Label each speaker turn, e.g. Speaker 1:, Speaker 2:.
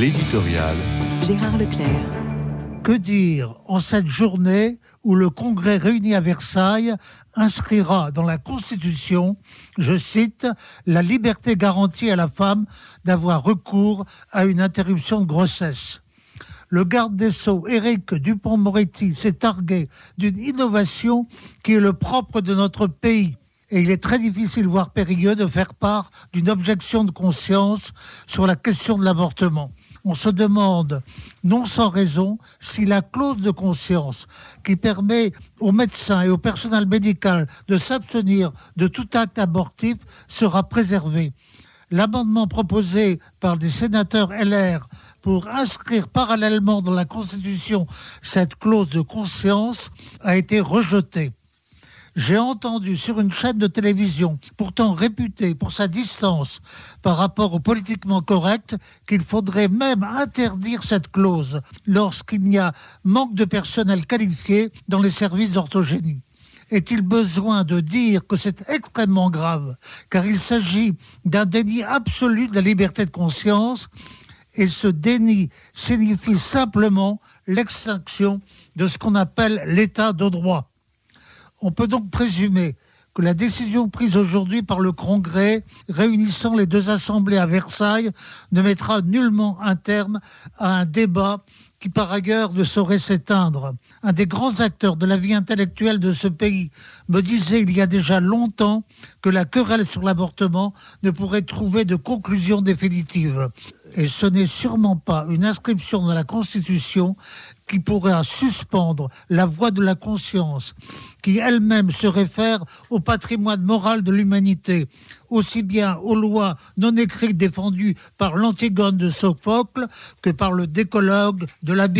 Speaker 1: L'éditorial.
Speaker 2: Gérard Leclerc.
Speaker 3: Que dire en cette journée où le Congrès réuni à Versailles inscrira dans la Constitution, je cite, la liberté garantie à la femme d'avoir recours à une interruption de grossesse? Le garde des Sceaux, Éric Dupont-Moretti, s'est targué d'une innovation qui est le propre de notre pays. Et il est très difficile, voire périlleux, de faire part d'une objection de conscience sur la question de l'avortement on se demande, non sans raison, si la clause de conscience qui permet aux médecins et au personnel médical de s'abstenir de tout acte abortif sera préservée. L'amendement proposé par des sénateurs LR pour inscrire parallèlement dans la Constitution cette clause de conscience a été rejeté. J'ai entendu sur une chaîne de télévision, pourtant réputée pour sa distance par rapport au politiquement correct, qu'il faudrait même interdire cette clause lorsqu'il y a manque de personnel qualifié dans les services d'orthogénie. Est-il besoin de dire que c'est extrêmement grave, car il s'agit d'un déni absolu de la liberté de conscience, et ce déni signifie simplement l'extinction de ce qu'on appelle l'état de droit? On peut donc présumer que la décision prise aujourd'hui par le Congrès réunissant les deux assemblées à Versailles ne mettra nullement un terme à un débat qui par ailleurs ne saurait s'éteindre. Un des grands acteurs de la vie intellectuelle de ce pays me disait il y a déjà longtemps que la querelle sur l'avortement ne pourrait trouver de conclusion définitive. Et ce n'est sûrement pas une inscription dans la Constitution qui pourrait suspendre la voix de la conscience, qui elle-même se réfère au patrimoine moral de l'humanité, aussi bien aux lois non écrites défendues par l'Antigone de Sophocle que par le décologue de la Bible.